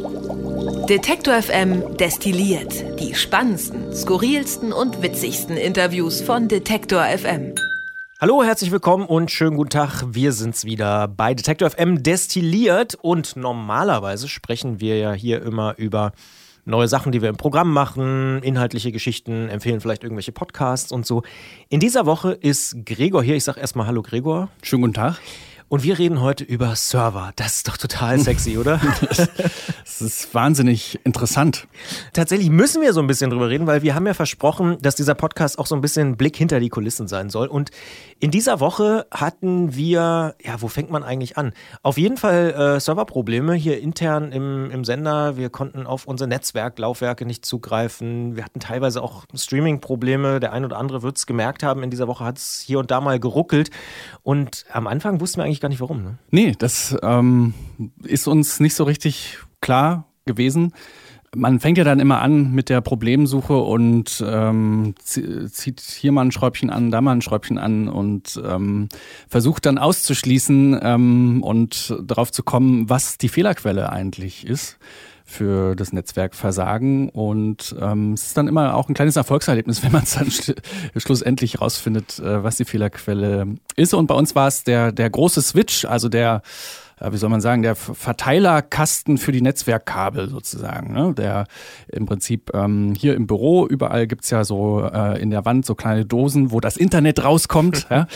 Detektor FM destilliert die spannendsten, skurrilsten und witzigsten Interviews von Detektor FM. Hallo, herzlich willkommen und schönen guten Tag. Wir sind's wieder bei Detektor FM destilliert und normalerweise sprechen wir ja hier immer über neue Sachen, die wir im Programm machen, inhaltliche Geschichten, empfehlen vielleicht irgendwelche Podcasts und so. In dieser Woche ist Gregor hier. Ich sag erstmal Hallo Gregor. Schönen guten Tag. Und wir reden heute über Server. Das ist doch total sexy, oder? das ist wahnsinnig interessant. Tatsächlich müssen wir so ein bisschen drüber reden, weil wir haben ja versprochen, dass dieser Podcast auch so ein bisschen Blick hinter die Kulissen sein soll. Und in dieser Woche hatten wir, ja, wo fängt man eigentlich an? Auf jeden Fall äh, Serverprobleme hier intern im, im Sender. Wir konnten auf unsere Netzwerklaufwerke nicht zugreifen. Wir hatten teilweise auch Streaming-Probleme. Der ein oder andere wird es gemerkt haben. In dieser Woche hat es hier und da mal geruckelt. Und am Anfang wussten wir eigentlich gar nicht warum. Ne? Nee, das ähm, ist uns nicht so richtig klar gewesen. Man fängt ja dann immer an mit der Problemsuche und ähm, zieht hier mal ein Schräubchen an, da mal ein Schräubchen an und ähm, versucht dann auszuschließen ähm, und darauf zu kommen, was die Fehlerquelle eigentlich ist für das Netzwerkversagen. Und ähm, es ist dann immer auch ein kleines Erfolgserlebnis, wenn man es dann sch schlussendlich rausfindet, äh, was die Fehlerquelle ist. Und bei uns war es der, der große Switch, also der wie soll man sagen, der Verteilerkasten für die Netzwerkkabel sozusagen. Ne? Der im Prinzip ähm, hier im Büro, überall gibt's ja so äh, in der Wand so kleine Dosen, wo das Internet rauskommt. ja?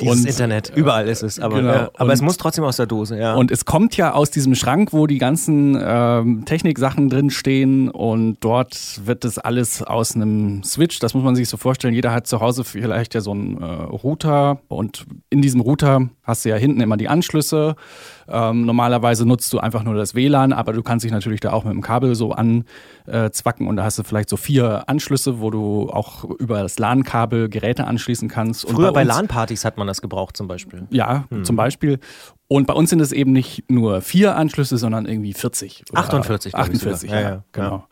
Dieses und, Internet, überall ist es, aber, genau. ja, aber es muss trotzdem aus der Dose. Ja. Und es kommt ja aus diesem Schrank, wo die ganzen ähm, Techniksachen drin stehen und dort wird das alles aus einem Switch, das muss man sich so vorstellen, jeder hat zu Hause vielleicht ja so einen äh, Router und in diesem Router hast du ja hinten immer die Anschlüsse ähm, normalerweise nutzt du einfach nur das WLAN, aber du kannst dich natürlich da auch mit dem Kabel so anzwacken und da hast du vielleicht so vier Anschlüsse, wo du auch über das LAN-Kabel Geräte anschließen kannst. Und Früher bei, bei LAN-Partys hat man das gebraucht zum Beispiel. Ja, hm. zum Beispiel. Und bei uns sind es eben nicht nur vier Anschlüsse, sondern irgendwie 40. 48, 48, ja, ja, genau. Ja.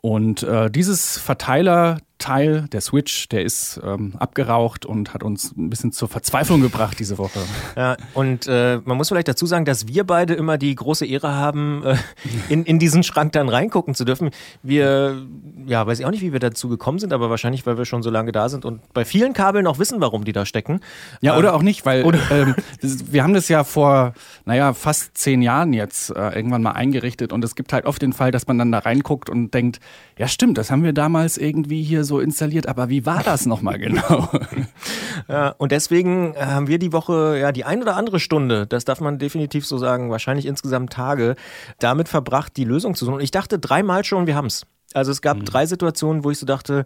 Und äh, dieses Verteiler Teil, der Switch, der ist ähm, abgeraucht und hat uns ein bisschen zur Verzweiflung gebracht diese Woche. Ja, und äh, man muss vielleicht dazu sagen, dass wir beide immer die große Ehre haben, äh, in, in diesen Schrank dann reingucken zu dürfen. Wir, ja, weiß ich auch nicht, wie wir dazu gekommen sind, aber wahrscheinlich, weil wir schon so lange da sind und bei vielen Kabeln auch wissen, warum die da stecken. Ja, oder ähm, auch nicht, weil ähm, wir haben das ja vor, naja, fast zehn Jahren jetzt äh, irgendwann mal eingerichtet und es gibt halt oft den Fall, dass man dann da reinguckt und denkt, ja stimmt, das haben wir damals irgendwie hier so so installiert, aber wie war das nochmal genau? ja, und deswegen haben wir die Woche ja die ein oder andere Stunde, das darf man definitiv so sagen, wahrscheinlich insgesamt Tage, damit verbracht, die Lösung zu suchen. Und ich dachte dreimal schon, wir haben es. Also es gab mhm. drei Situationen, wo ich so dachte,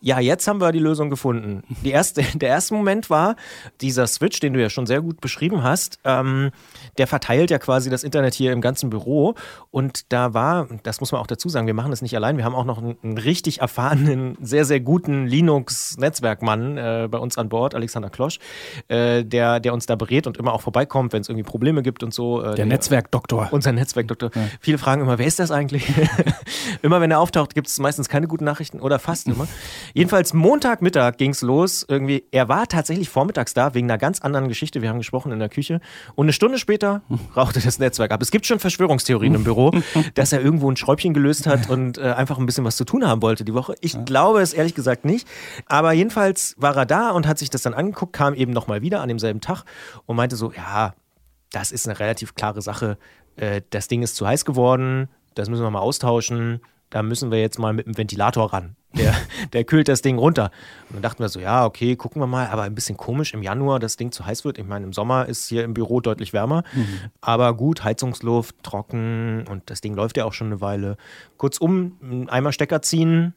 ja, jetzt haben wir die Lösung gefunden. Die erste, der erste Moment war dieser Switch, den du ja schon sehr gut beschrieben hast. Ähm, der verteilt ja quasi das Internet hier im ganzen Büro. Und da war, das muss man auch dazu sagen, wir machen das nicht allein. Wir haben auch noch einen, einen richtig erfahrenen, sehr, sehr guten Linux-Netzwerkmann äh, bei uns an Bord, Alexander Klosch, äh, der, der uns da berät und immer auch vorbeikommt, wenn es irgendwie Probleme gibt und so. Äh, der Netzwerkdoktor. Unser Netzwerkdoktor. Ja. Viele fragen immer, wer ist das eigentlich? immer wenn er auftaucht, gibt es meistens keine guten Nachrichten oder fast immer. Jedenfalls Montagmittag ging es los. Irgendwie, er war tatsächlich vormittags da wegen einer ganz anderen Geschichte. Wir haben gesprochen in der Küche. Und eine Stunde später rauchte das Netzwerk ab. Es gibt schon Verschwörungstheorien im Büro, dass er irgendwo ein Schräubchen gelöst hat und äh, einfach ein bisschen was zu tun haben wollte die Woche. Ich glaube es ehrlich gesagt nicht. Aber jedenfalls war er da und hat sich das dann angeguckt, kam eben nochmal wieder an demselben Tag und meinte so, ja, das ist eine relativ klare Sache. Äh, das Ding ist zu heiß geworden, das müssen wir mal austauschen da müssen wir jetzt mal mit dem Ventilator ran. Der, der kühlt das Ding runter. Und dann dachten wir so, ja, okay, gucken wir mal, aber ein bisschen komisch im Januar, das Ding zu heiß wird. Ich meine, im Sommer ist hier im Büro deutlich wärmer. Mhm. Aber gut, Heizungsluft, trocken und das Ding läuft ja auch schon eine Weile. Kurzum, einmal Stecker ziehen,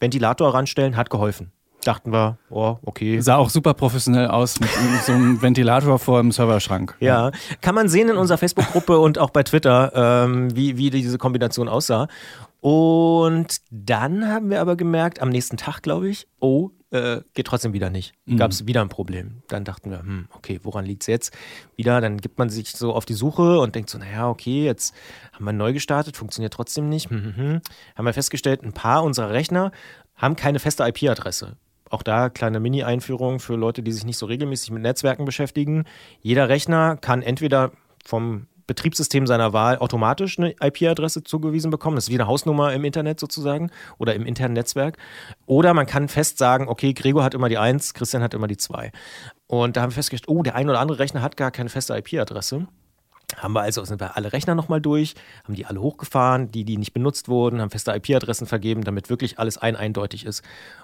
Ventilator ranstellen, hat geholfen dachten wir, oh, okay. Sah auch super professionell aus mit so einem Ventilator vor dem Serverschrank. Ja, kann man sehen in unserer Facebook-Gruppe und auch bei Twitter, ähm, wie, wie diese Kombination aussah. Und dann haben wir aber gemerkt, am nächsten Tag, glaube ich, oh, äh, geht trotzdem wieder nicht. Gab es mhm. wieder ein Problem. Dann dachten wir, hm, okay, woran liegt es jetzt? Wieder, dann gibt man sich so auf die Suche und denkt so, naja, okay, jetzt haben wir neu gestartet, funktioniert trotzdem nicht. Hm, hm, hm. Haben wir festgestellt, ein paar unserer Rechner haben keine feste IP-Adresse. Auch da kleine Mini-Einführung für Leute, die sich nicht so regelmäßig mit Netzwerken beschäftigen. Jeder Rechner kann entweder vom Betriebssystem seiner Wahl automatisch eine IP-Adresse zugewiesen bekommen. Das ist wie eine Hausnummer im Internet sozusagen oder im internen Netzwerk. Oder man kann fest sagen, okay, Gregor hat immer die 1, Christian hat immer die 2. Und da haben wir festgestellt, oh, der ein oder andere Rechner hat gar keine feste IP-Adresse. Haben wir also sind wir alle Rechner nochmal durch, haben die alle hochgefahren, die, die nicht benutzt wurden, haben feste IP-Adressen vergeben, damit wirklich alles ein eindeutig ist.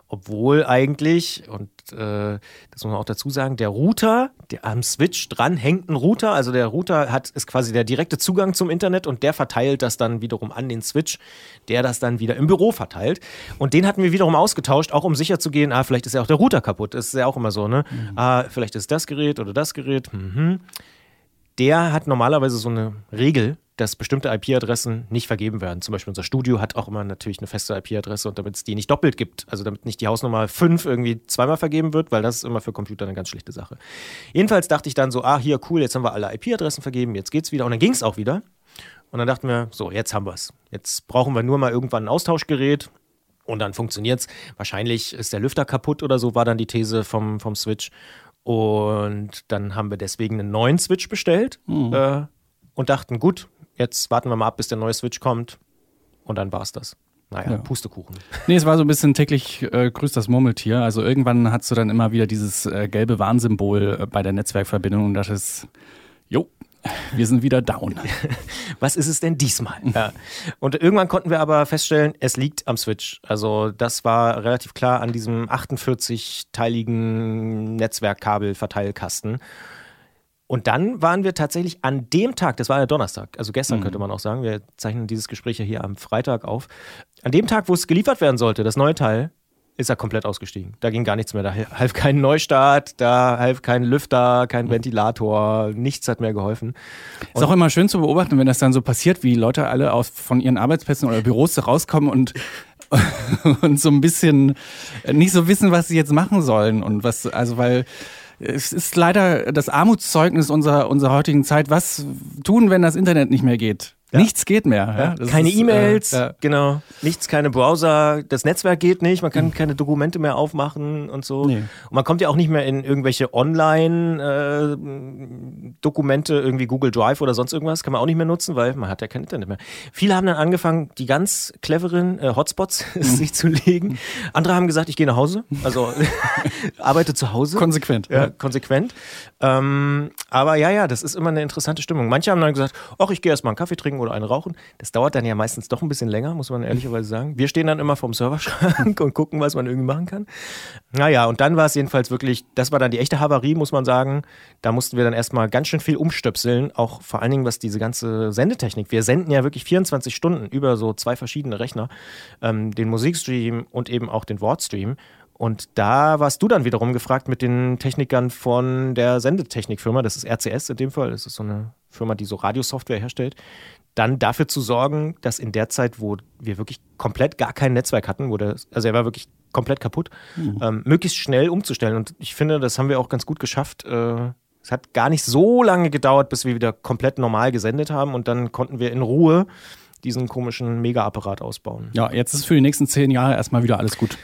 Obwohl eigentlich, und äh, das muss man auch dazu sagen, der Router, der am Switch dran hängt ein Router, also der Router hat, ist quasi der direkte Zugang zum Internet und der verteilt das dann wiederum an den Switch, der das dann wieder im Büro verteilt. Und den hatten wir wiederum ausgetauscht, auch um sicher zu gehen, ah, vielleicht ist ja auch der Router kaputt. Das ist ja auch immer so, ne? Mhm. Ah, vielleicht ist das Gerät oder das Gerät. Mhm der hat normalerweise so eine Regel, dass bestimmte IP-Adressen nicht vergeben werden. Zum Beispiel unser Studio hat auch immer natürlich eine feste IP-Adresse und damit es die nicht doppelt gibt, also damit nicht die Hausnummer 5 irgendwie zweimal vergeben wird, weil das ist immer für Computer eine ganz schlechte Sache. Jedenfalls dachte ich dann so, ah, hier, cool, jetzt haben wir alle IP-Adressen vergeben, jetzt geht's wieder. Und dann ging es auch wieder. Und dann dachten wir, so, jetzt haben wir es. Jetzt brauchen wir nur mal irgendwann ein Austauschgerät und dann funktioniert es. Wahrscheinlich ist der Lüfter kaputt oder so, war dann die These vom, vom Switch. Und dann haben wir deswegen einen neuen Switch bestellt mhm. äh, und dachten, gut, jetzt warten wir mal ab, bis der neue Switch kommt. Und dann war es das. Naja, ja. Pustekuchen. Nee, es war so ein bisschen täglich äh, grüßt das Murmeltier. Also irgendwann hast du dann immer wieder dieses äh, gelbe Warnsymbol äh, bei der Netzwerkverbindung und das ist, wir sind wieder down. Was ist es denn diesmal? Ja. Und irgendwann konnten wir aber feststellen, es liegt am Switch. Also das war relativ klar an diesem 48-teiligen Netzwerkkabelverteilkasten. Und dann waren wir tatsächlich an dem Tag, das war ja Donnerstag, also gestern mhm. könnte man auch sagen, wir zeichnen dieses Gespräch ja hier am Freitag auf. An dem Tag, wo es geliefert werden sollte, das neue Teil, ist er komplett ausgestiegen. Da ging gar nichts mehr. Da half kein Neustart, da half kein Lüfter, kein Ventilator, nichts hat mehr geholfen. Und ist auch immer schön zu beobachten, wenn das dann so passiert, wie Leute alle aus, von ihren Arbeitsplätzen oder Büros rauskommen und und so ein bisschen nicht so wissen, was sie jetzt machen sollen und was, also weil es ist leider das Armutszeugnis unserer, unserer heutigen Zeit. Was tun, wenn das Internet nicht mehr geht? Ja. Nichts geht mehr. Ja? Keine E-Mails, äh, ja. genau. Nichts, keine Browser. Das Netzwerk geht nicht. Man kann mhm. keine Dokumente mehr aufmachen und so. Nee. Und man kommt ja auch nicht mehr in irgendwelche Online-Dokumente, äh, irgendwie Google Drive oder sonst irgendwas. Kann man auch nicht mehr nutzen, weil man hat ja kein Internet mehr. Viele haben dann angefangen, die ganz cleveren äh, Hotspots mhm. sich zu legen. Andere haben gesagt, ich gehe nach Hause. Also arbeite zu Hause. Konsequent. Ja, konsequent. Ähm, aber ja, ja, das ist immer eine interessante Stimmung. Manche haben dann gesagt, ach, ich gehe erstmal einen Kaffee trinken oder eine rauchen. Das dauert dann ja meistens doch ein bisschen länger, muss man ehrlicherweise sagen. Wir stehen dann immer vorm Serverschrank und gucken, was man irgendwie machen kann. Naja, und dann war es jedenfalls wirklich, das war dann die echte Havarie, muss man sagen. Da mussten wir dann erstmal ganz schön viel umstöpseln, auch vor allen Dingen, was diese ganze Sendetechnik. Wir senden ja wirklich 24 Stunden über so zwei verschiedene Rechner, ähm, den Musikstream und eben auch den Wortstream. Und da warst du dann wiederum gefragt mit den Technikern von der Sendetechnikfirma, das ist RCS in dem Fall, das ist so eine Firma, die so Radiosoftware herstellt, dann dafür zu sorgen, dass in der Zeit, wo wir wirklich komplett gar kein Netzwerk hatten, wo der, also er war wirklich komplett kaputt, mhm. ähm, möglichst schnell umzustellen. Und ich finde, das haben wir auch ganz gut geschafft. Äh, es hat gar nicht so lange gedauert, bis wir wieder komplett normal gesendet haben und dann konnten wir in Ruhe diesen komischen Mega-Apparat ausbauen. Ja, jetzt ist für die nächsten zehn Jahre erstmal wieder alles gut.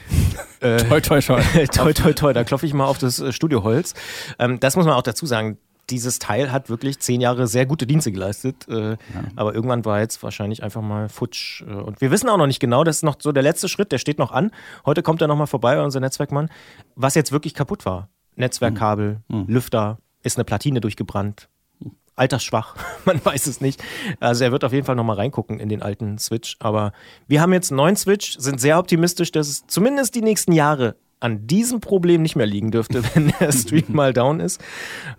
Äh, toi, toi, toi. toi, toi, toi. Da klopfe ich mal auf das äh, Studioholz. Ähm, das muss man auch dazu sagen dieses Teil hat wirklich zehn Jahre sehr gute Dienste geleistet. Äh, ja. Aber irgendwann war jetzt wahrscheinlich einfach mal futsch. Äh, und wir wissen auch noch nicht genau, das ist noch so der letzte Schritt, der steht noch an. Heute kommt er nochmal vorbei, unser Netzwerkmann, was jetzt wirklich kaputt war. Netzwerkkabel, mhm. Lüfter, ist eine Platine durchgebrannt. Altersschwach, man weiß es nicht. Also er wird auf jeden Fall nochmal reingucken in den alten Switch. Aber wir haben jetzt einen neuen Switch, sind sehr optimistisch, dass es zumindest die nächsten Jahre an diesem Problem nicht mehr liegen dürfte, wenn der Stream mal down ist.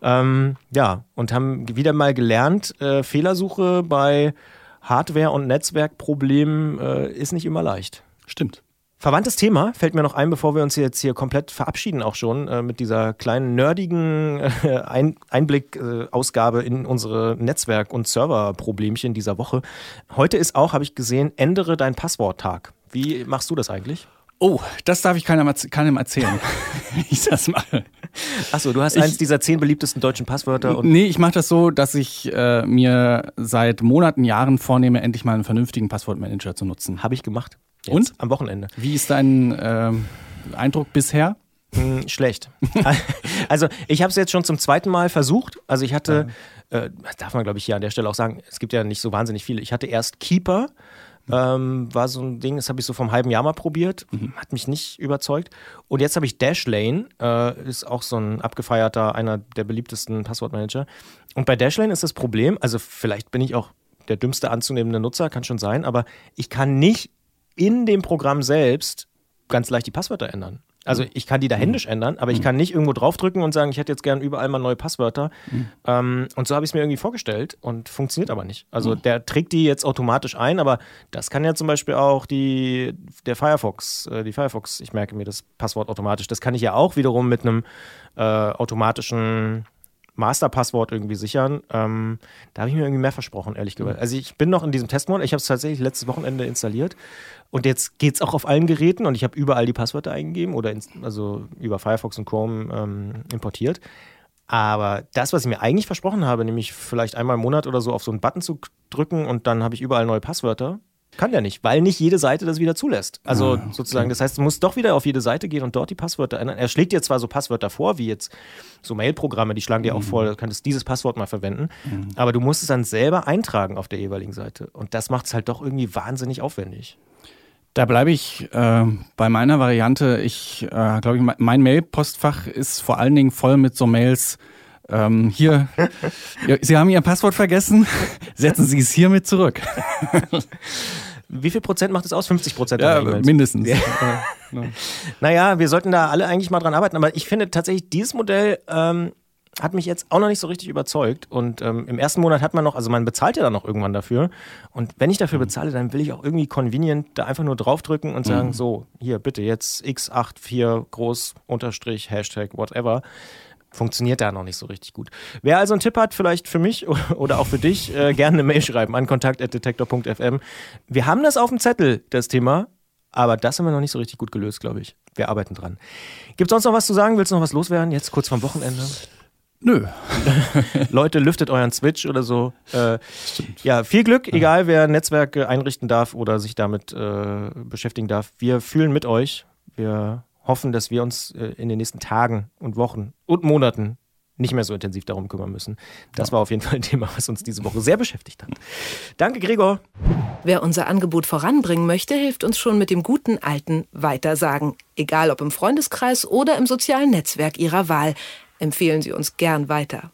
Ähm, ja, und haben wieder mal gelernt, äh, Fehlersuche bei Hardware- und Netzwerkproblemen äh, ist nicht immer leicht. Stimmt. Verwandtes Thema fällt mir noch ein, bevor wir uns jetzt hier komplett verabschieden, auch schon äh, mit dieser kleinen nerdigen äh, ein Einblick-Ausgabe äh, in unsere Netzwerk- und Serverproblemchen dieser Woche. Heute ist auch, habe ich gesehen, ändere dein Passwort-Tag. Wie machst du das eigentlich? Oh, das darf ich keinem, keinem erzählen, wie ich das mache. Achso, du hast ich, eins dieser zehn beliebtesten deutschen Passwörter. Und nee, ich mache das so, dass ich äh, mir seit Monaten, Jahren vornehme, endlich mal einen vernünftigen Passwortmanager zu nutzen. Habe ich gemacht. Jetzt, Und? Am Wochenende. Wie ist dein äh, Eindruck bisher? Hm, schlecht. also ich habe es jetzt schon zum zweiten Mal versucht. Also ich hatte, äh, darf man glaube ich hier an der Stelle auch sagen, es gibt ja nicht so wahnsinnig viele. Ich hatte erst Keeper, ähm, war so ein Ding, das habe ich so vom halben Jahr mal probiert, mhm. hat mich nicht überzeugt. Und jetzt habe ich Dashlane, äh, ist auch so ein abgefeierter, einer der beliebtesten Passwortmanager. Und bei Dashlane ist das Problem, also vielleicht bin ich auch der dümmste anzunehmende Nutzer, kann schon sein, aber ich kann nicht in dem Programm selbst ganz leicht die Passwörter ändern. Also ich kann die da händisch mhm. ändern, aber ich mhm. kann nicht irgendwo draufdrücken und sagen, ich hätte jetzt gern überall mal neue Passwörter. Mhm. Ähm, und so habe ich es mir irgendwie vorgestellt und funktioniert aber nicht. Also mhm. der trägt die jetzt automatisch ein, aber das kann ja zum Beispiel auch die, der Firefox, äh, die Firefox, ich merke mir das Passwort automatisch. Das kann ich ja auch wiederum mit einem äh, automatischen Masterpasswort irgendwie sichern. Ähm, da habe ich mir irgendwie mehr versprochen, ehrlich gesagt. Also ich bin noch in diesem Testmodus. Ich habe es tatsächlich letztes Wochenende installiert. Und jetzt geht es auch auf allen Geräten und ich habe überall die Passwörter eingegeben oder ins, also über Firefox und Chrome ähm, importiert. Aber das, was ich mir eigentlich versprochen habe, nämlich vielleicht einmal im Monat oder so auf so einen Button zu drücken und dann habe ich überall neue Passwörter, kann der nicht, weil nicht jede Seite das wieder zulässt. Also ah, sozusagen, das heißt, du musst doch wieder auf jede Seite gehen und dort die Passwörter ändern. Er schlägt dir zwar so Passwörter vor, wie jetzt so Mailprogramme, die schlagen dir mhm. auch vor, du könntest dieses Passwort mal verwenden, mhm. aber du musst es dann selber eintragen auf der jeweiligen Seite. Und das macht es halt doch irgendwie wahnsinnig aufwendig. Da bleibe ich äh, bei meiner Variante. Ich äh, glaube, mein Mail-Postfach ist vor allen Dingen voll mit so Mails. Ähm, hier, Sie haben Ihr Passwort vergessen. Setzen Sie es hiermit zurück. Wie viel Prozent macht es aus? 50 Prozent? Ja, mindestens. Ja. naja, wir sollten da alle eigentlich mal dran arbeiten. Aber ich finde tatsächlich, dieses Modell ähm, hat mich jetzt auch noch nicht so richtig überzeugt. Und ähm, im ersten Monat hat man noch, also man bezahlt ja dann noch irgendwann dafür. Und wenn ich dafür mhm. bezahle, dann will ich auch irgendwie convenient da einfach nur draufdrücken und sagen, mhm. so, hier bitte jetzt x84 groß, Unterstrich, Hashtag, whatever. Funktioniert da noch nicht so richtig gut. Wer also einen Tipp hat, vielleicht für mich oder auch für dich, äh, gerne eine Mail schreiben an kontakt.detektor.fm. Wir haben das auf dem Zettel, das Thema, aber das haben wir noch nicht so richtig gut gelöst, glaube ich. Wir arbeiten dran. Gibt es sonst noch was zu sagen? Willst du noch was loswerden? Jetzt kurz vorm Wochenende? Nö. Leute, lüftet euren Switch oder so. Äh, ja, viel Glück, ja. egal wer Netzwerke einrichten darf oder sich damit äh, beschäftigen darf. Wir fühlen mit euch. Wir hoffen, dass wir uns äh, in den nächsten Tagen und Wochen und Monaten nicht mehr so intensiv darum kümmern müssen. Das ja. war auf jeden Fall ein Thema, was uns diese Woche sehr beschäftigt hat. Danke, Gregor. Wer unser Angebot voranbringen möchte, hilft uns schon mit dem guten alten Weitersagen. Egal ob im Freundeskreis oder im sozialen Netzwerk Ihrer Wahl empfehlen Sie uns gern weiter.